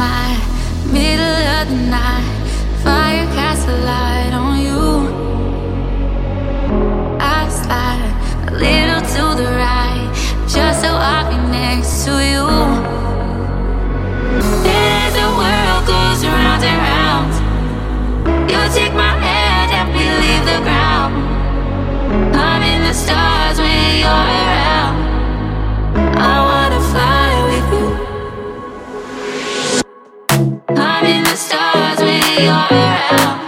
my, you're around.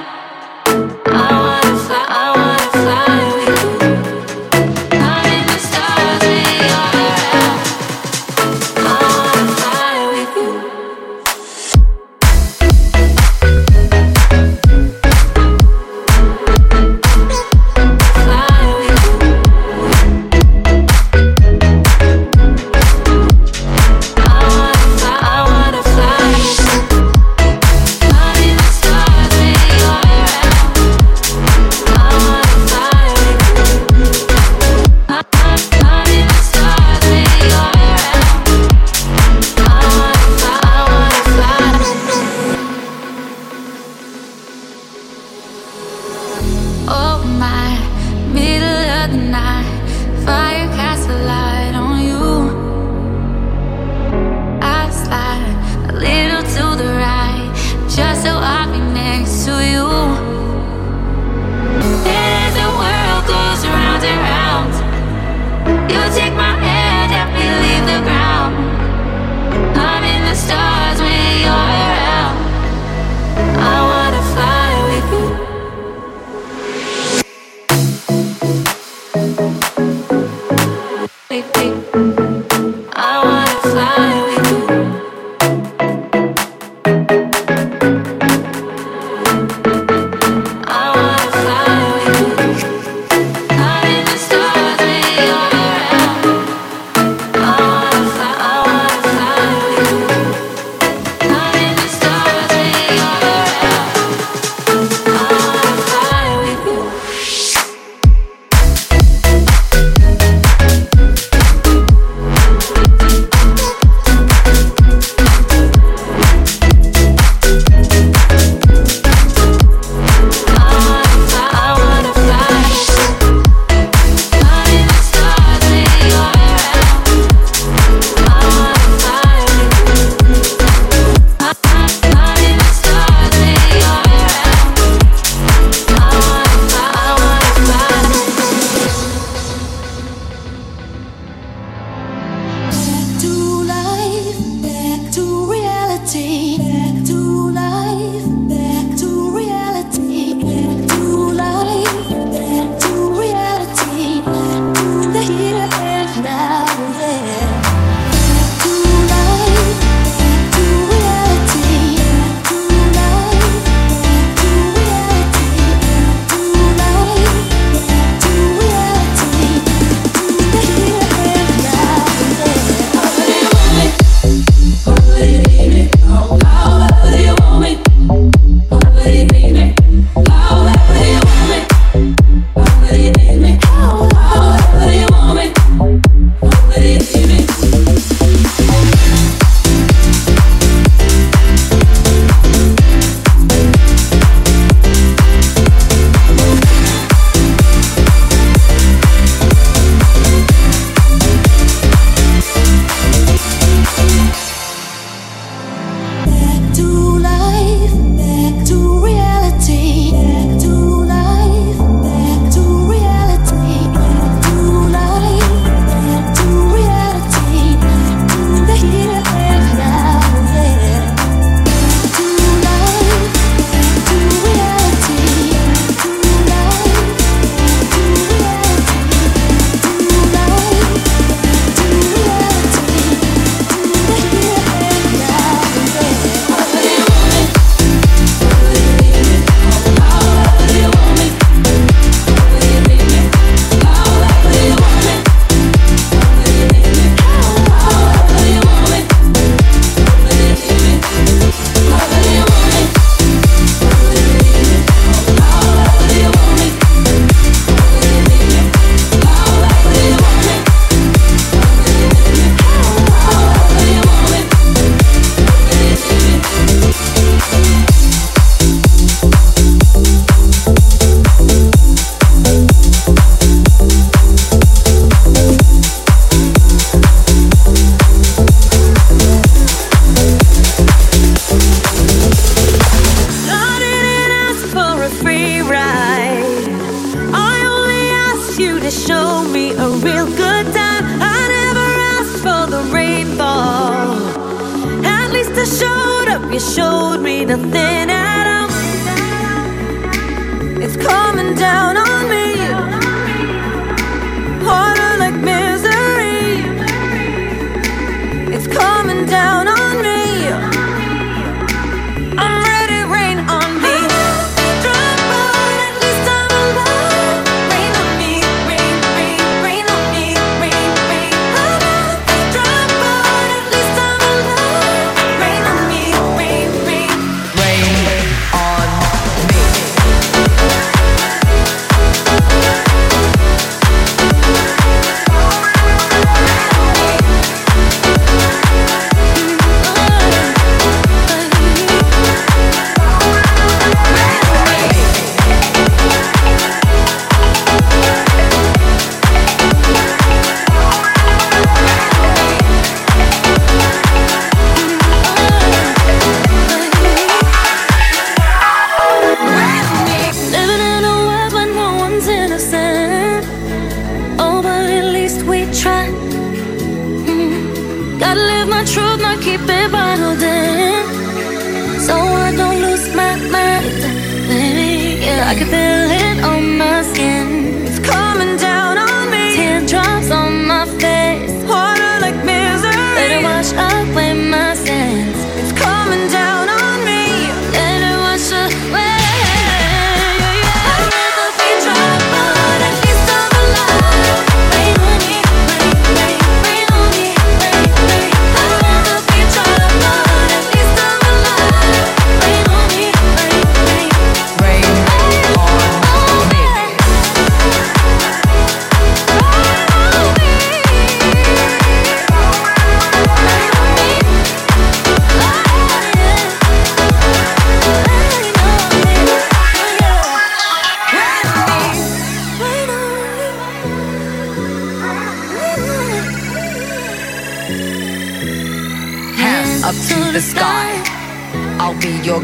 spinning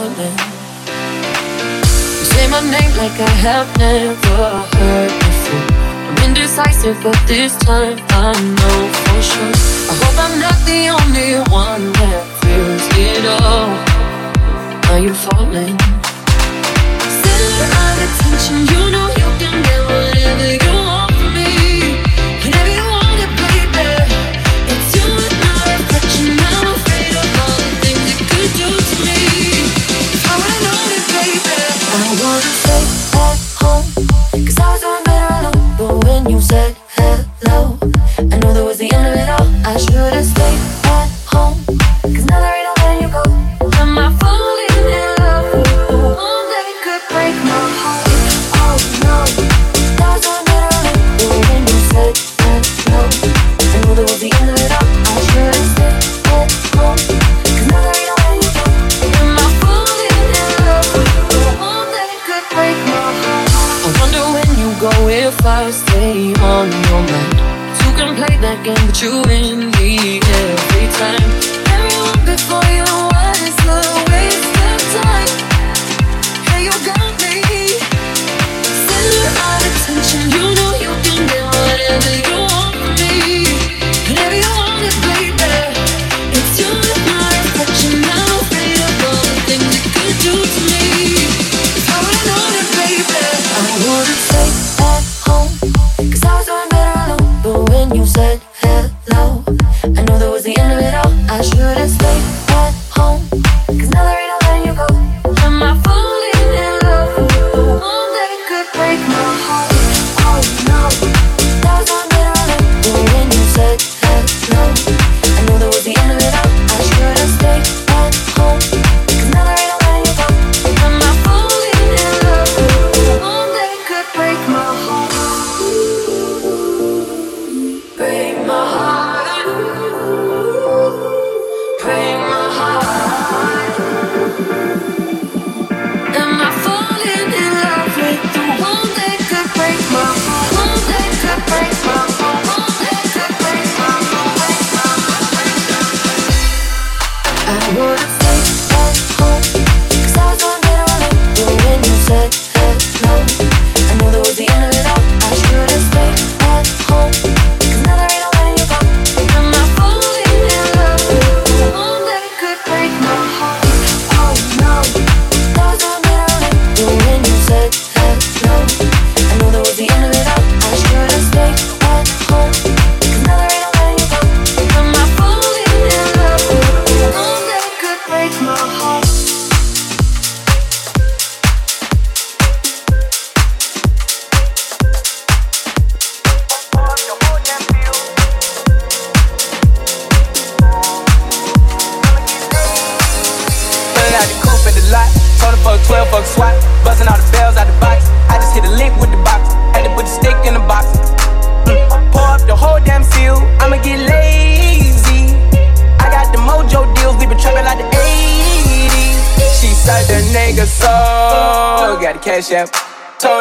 calling. You say my name like I have never heard before. I'm indecisive, but this time I know for sure. I hope I'm not the only one that feels it all. Are you falling? Center of attention, you know you can get whatever back and put you in the air. Every time, Every before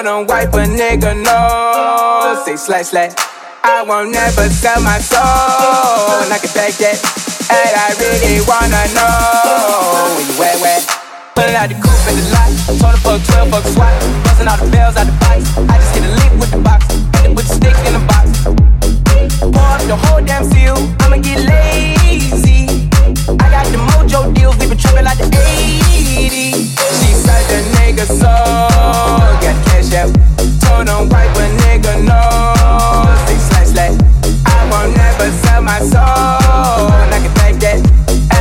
Him wipe a nigga no. Say slash slash. I won't never sell my soul. And I can take that. And I really wanna know where you at, where? Pulling out the coupe in the lot. Told her fuck 12, fuck SWAT. Busting all the bells out the box. I just get a lick with the box. Hit it with the stick in the box. Pour up the whole damn seal. I'ma get lazy. I got the mojo deals. We been like the 80s. She said the nigga. Got cash nigga. I won't never sell my soul. And I can take that.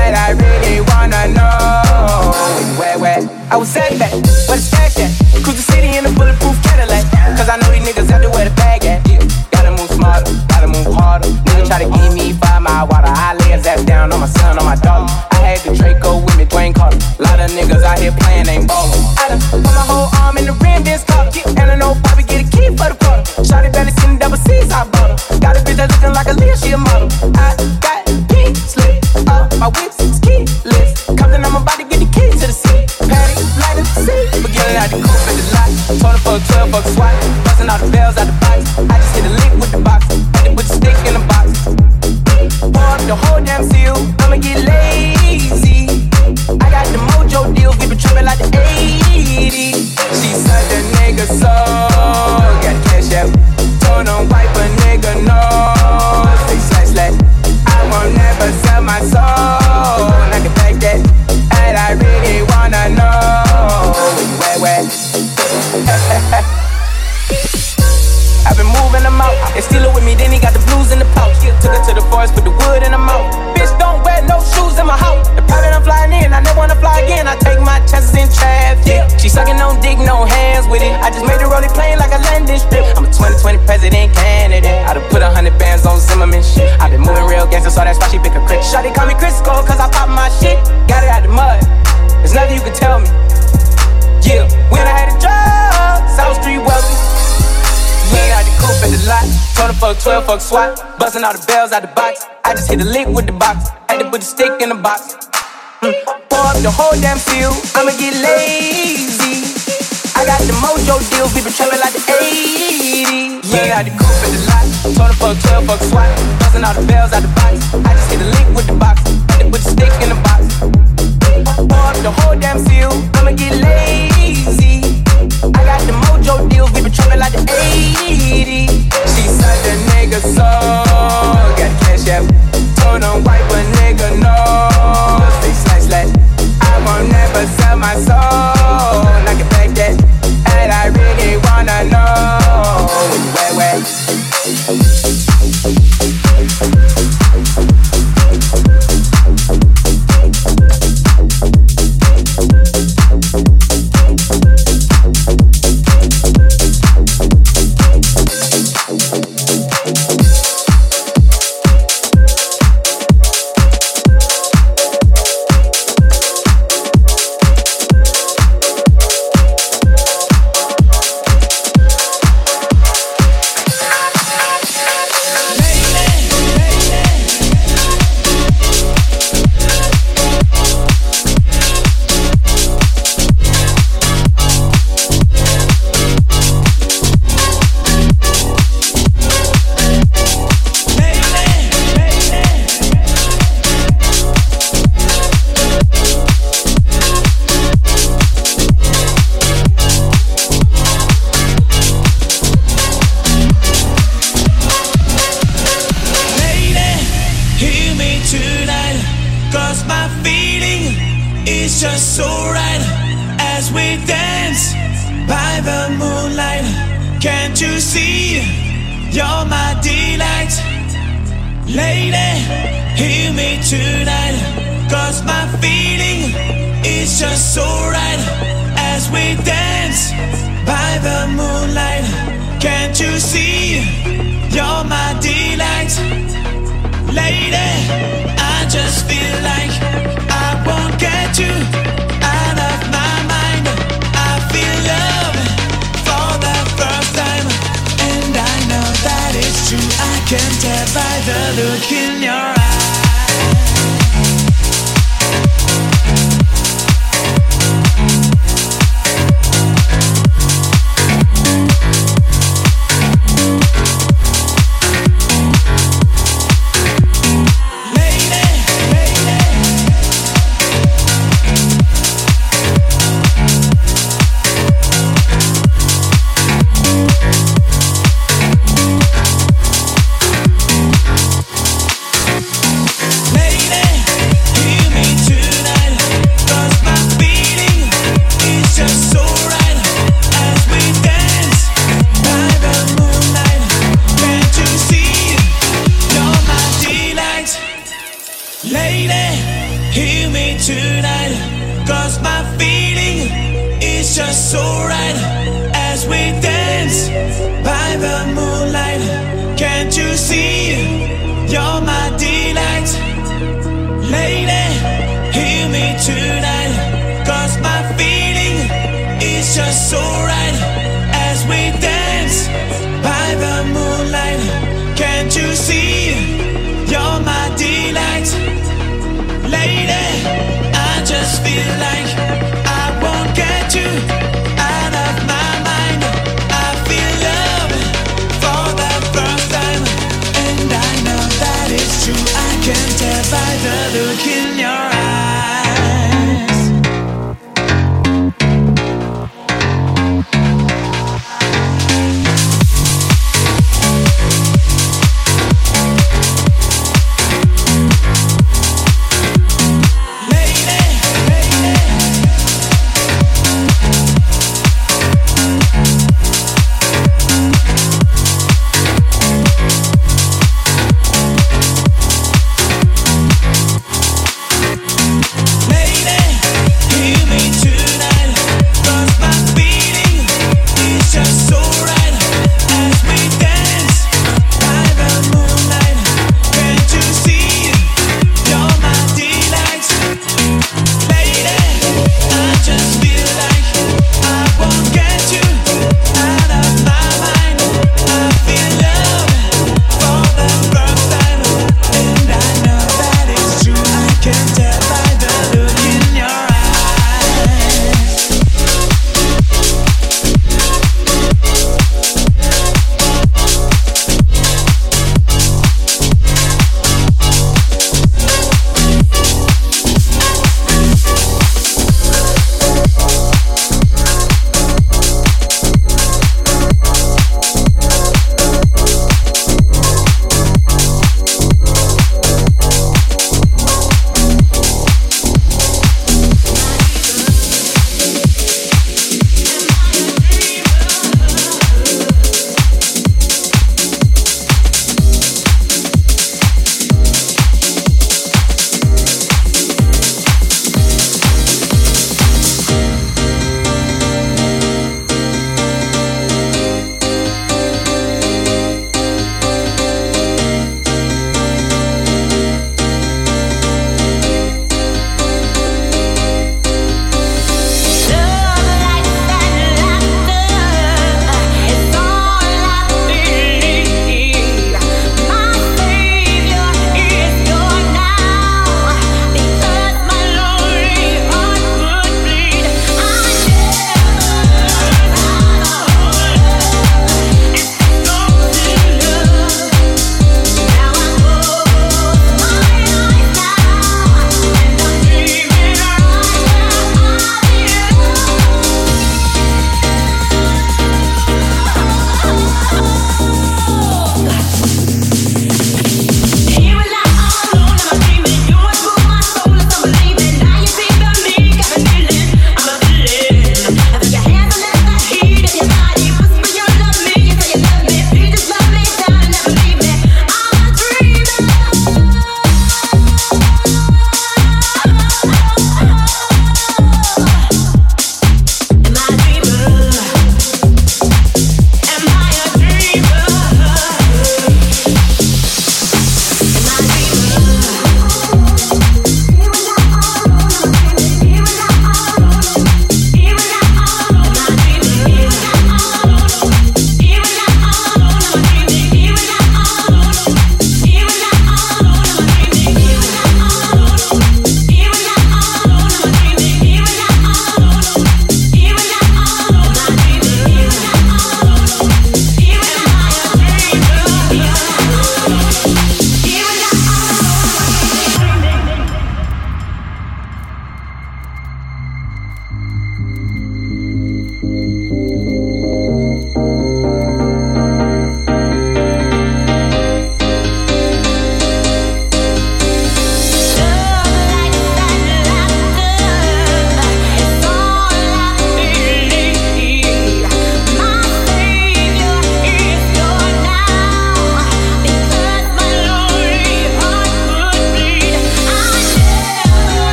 And I really wanna know where, where I was at that, where the stash at Cruise the city in a bulletproof Cadillac Cause I know these niggas the bag at. Gotta move smarter, gotta move harder Nigga try to give me five mile water I lay his ass down on my son, on my daughter. I had the Draco with me, Dwayne Carter. Lot of niggas out here playing, ain't ballin' I done put my whole arm in the rim, this car And I know Bobby get a key for the quarter. Shotty belly seen double C's, I bought her. Got a bitch that looking like Aaliyah, she a model. I got pink slip up, my whip's keyless. Compton, I'm about to get the key to the city. Patty, light up the seat Forgetting out the coupe at the lot. Told her fuck 12, fuck SWAT Busting all the bells out the box Out the box. I just hit a lick with the box. Had to put the stick in the box. Mm. Pour up the whole damn seal. I'ma get lazy. I got the mojo deals. We been trapping like the 80s. We ain't out the coupe at the lot. Told her fuck 12, fuck SWAT. Busting all the bells out the box. I just hit a lick with the box. Had to put the stick in the box. Pour up the whole damn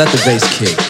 let the bass kick.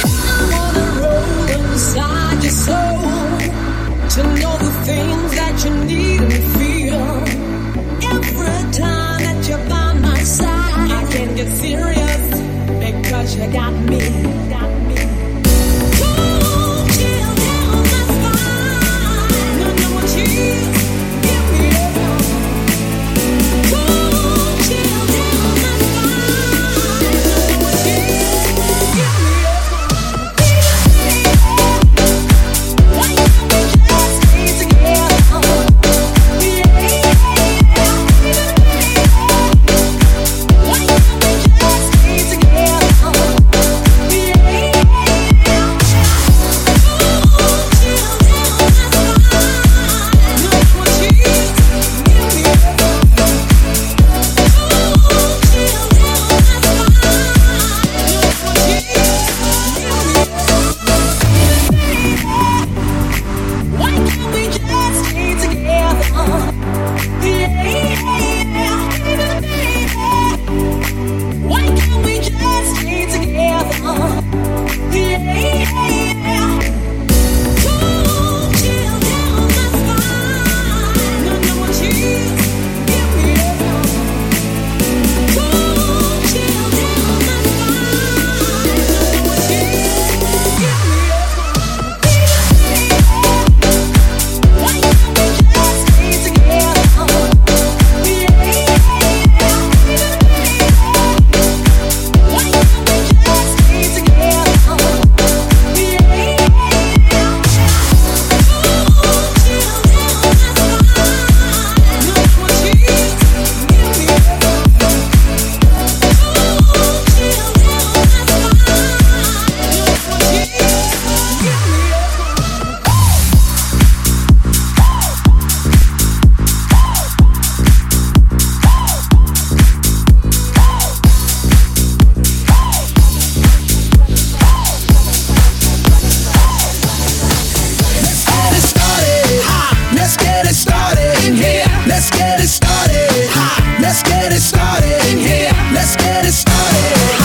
yeah.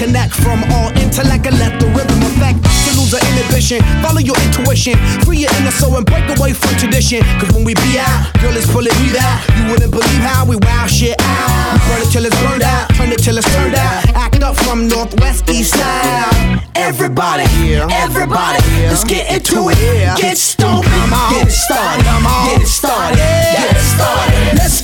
disconnect from all intellect and let the rhythm affect. To lose the inhibition, follow your intuition, free your inner soul and break away from tradition. Cause when we be out, girl, it's pulling me out. You wouldn't believe how we wow shit out. Burn it till it's burned out, turn it till it's turned out. Act up from northwest, east side. Everybody, everybody, let's get into it. Get stoned, get it started, get it started, get it started. Let's